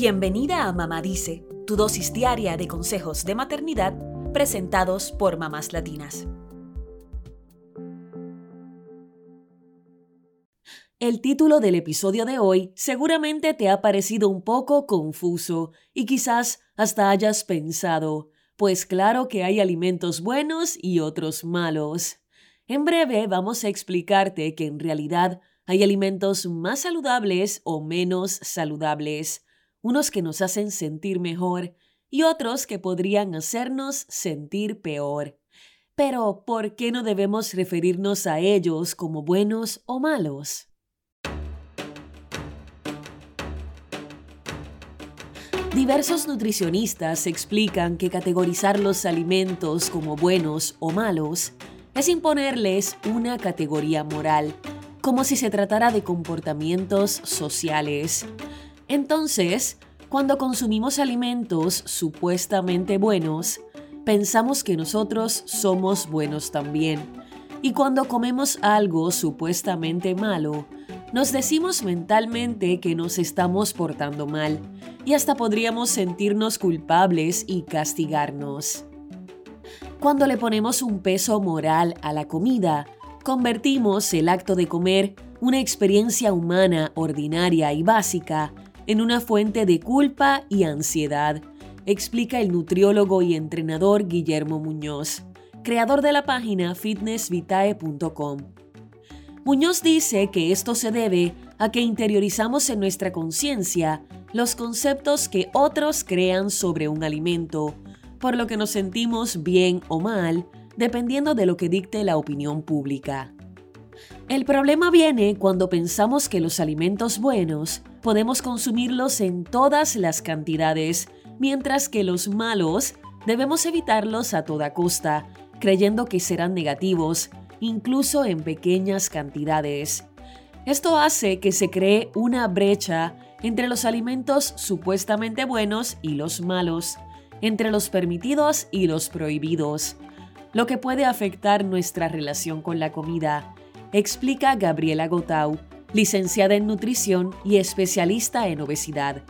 Bienvenida a Mamá Dice, tu dosis diaria de consejos de maternidad presentados por mamás latinas. El título del episodio de hoy seguramente te ha parecido un poco confuso y quizás hasta hayas pensado, pues claro que hay alimentos buenos y otros malos. En breve vamos a explicarte que en realidad hay alimentos más saludables o menos saludables, unos que nos hacen sentir mejor y otros que podrían hacernos sentir peor. Pero, ¿por qué no debemos referirnos a ellos como buenos o malos? Diversos nutricionistas explican que categorizar los alimentos como buenos o malos es imponerles una categoría moral, como si se tratara de comportamientos sociales. Entonces, cuando consumimos alimentos supuestamente buenos, pensamos que nosotros somos buenos también. Y cuando comemos algo supuestamente malo, nos decimos mentalmente que nos estamos portando mal y hasta podríamos sentirnos culpables y castigarnos. Cuando le ponemos un peso moral a la comida, convertimos el acto de comer, una experiencia humana ordinaria y básica, en una fuente de culpa y ansiedad, explica el nutriólogo y entrenador Guillermo Muñoz, creador de la página fitnessvitae.com. Muñoz dice que esto se debe a que interiorizamos en nuestra conciencia los conceptos que otros crean sobre un alimento, por lo que nos sentimos bien o mal, dependiendo de lo que dicte la opinión pública. El problema viene cuando pensamos que los alimentos buenos podemos consumirlos en todas las cantidades, mientras que los malos debemos evitarlos a toda costa, creyendo que serán negativos, incluso en pequeñas cantidades. Esto hace que se cree una brecha entre los alimentos supuestamente buenos y los malos, entre los permitidos y los prohibidos, lo que puede afectar nuestra relación con la comida, explica Gabriela Gotau, licenciada en nutrición y especialista en obesidad.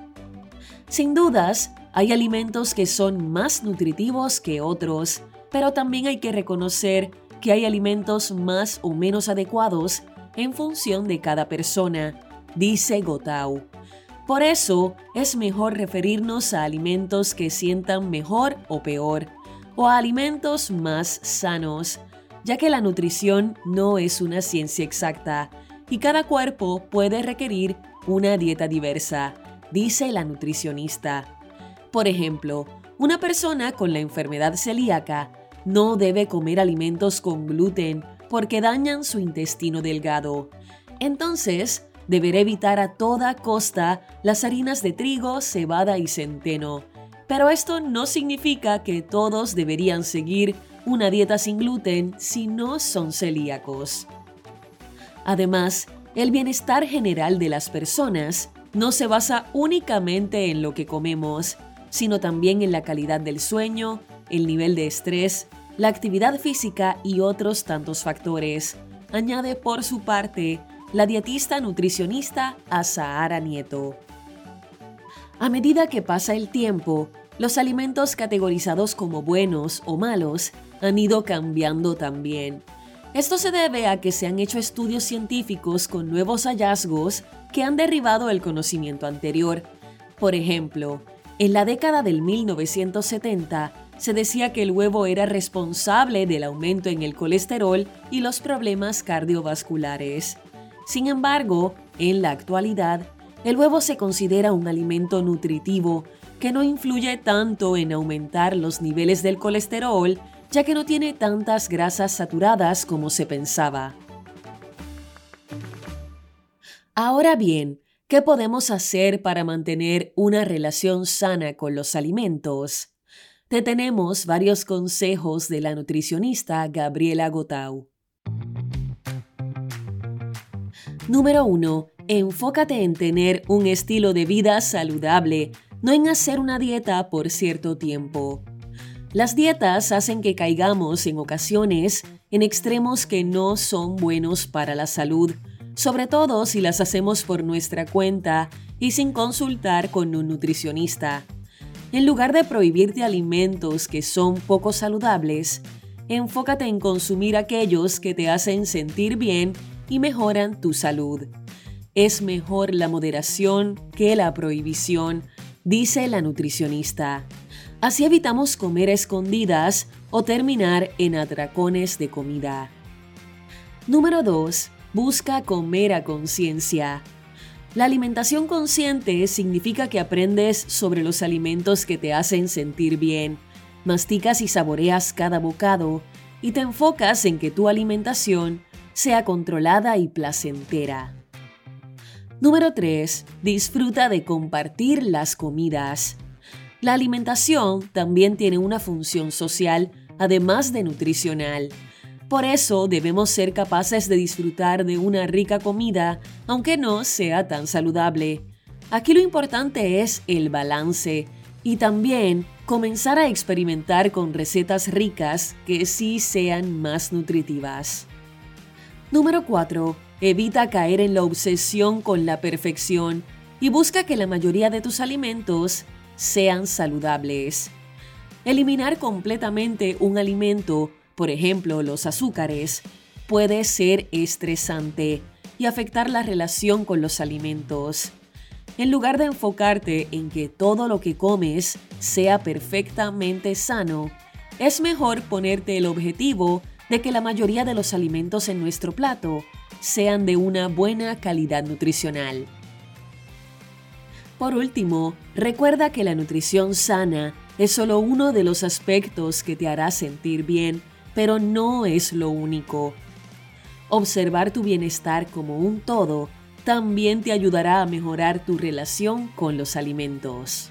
Sin dudas, hay alimentos que son más nutritivos que otros, pero también hay que reconocer que hay alimentos más o menos adecuados en función de cada persona, dice Gotau. Por eso es mejor referirnos a alimentos que sientan mejor o peor, o a alimentos más sanos, ya que la nutrición no es una ciencia exacta y cada cuerpo puede requerir una dieta diversa, dice la nutricionista. Por ejemplo, una persona con la enfermedad celíaca no debe comer alimentos con gluten porque dañan su intestino delgado. Entonces, deberá evitar a toda costa las harinas de trigo, cebada y centeno. Pero esto no significa que todos deberían seguir una dieta sin gluten si no son celíacos. Además, el bienestar general de las personas no se basa únicamente en lo que comemos, sino también en la calidad del sueño, el nivel de estrés, la actividad física y otros tantos factores, añade por su parte la dietista nutricionista Azahara Nieto. A medida que pasa el tiempo, los alimentos categorizados como buenos o malos han ido cambiando también. Esto se debe a que se han hecho estudios científicos con nuevos hallazgos que han derribado el conocimiento anterior. Por ejemplo, en la década del 1970 se decía que el huevo era responsable del aumento en el colesterol y los problemas cardiovasculares. Sin embargo, en la actualidad, el huevo se considera un alimento nutritivo que no influye tanto en aumentar los niveles del colesterol ya que no tiene tantas grasas saturadas como se pensaba. Ahora bien, ¿qué podemos hacer para mantener una relación sana con los alimentos? Te tenemos varios consejos de la nutricionista Gabriela Gotau. Número 1. Enfócate en tener un estilo de vida saludable, no en hacer una dieta por cierto tiempo. Las dietas hacen que caigamos en ocasiones en extremos que no son buenos para la salud, sobre todo si las hacemos por nuestra cuenta y sin consultar con un nutricionista. En lugar de prohibirte alimentos que son poco saludables, enfócate en consumir aquellos que te hacen sentir bien y mejoran tu salud. Es mejor la moderación que la prohibición, dice la nutricionista. Así evitamos comer escondidas o terminar en atracones de comida. Número 2. Busca comer a conciencia. La alimentación consciente significa que aprendes sobre los alimentos que te hacen sentir bien, masticas y saboreas cada bocado y te enfocas en que tu alimentación sea controlada y placentera. Número 3. Disfruta de compartir las comidas. La alimentación también tiene una función social, además de nutricional. Por eso debemos ser capaces de disfrutar de una rica comida, aunque no sea tan saludable. Aquí lo importante es el balance y también comenzar a experimentar con recetas ricas que sí sean más nutritivas. Número 4. Evita caer en la obsesión con la perfección y busca que la mayoría de tus alimentos sean saludables. Eliminar completamente un alimento, por ejemplo los azúcares, puede ser estresante y afectar la relación con los alimentos. En lugar de enfocarte en que todo lo que comes sea perfectamente sano, es mejor ponerte el objetivo de que la mayoría de los alimentos en nuestro plato sean de una buena calidad nutricional. Por último, recuerda que la nutrición sana es solo uno de los aspectos que te hará sentir bien, pero no es lo único. Observar tu bienestar como un todo también te ayudará a mejorar tu relación con los alimentos.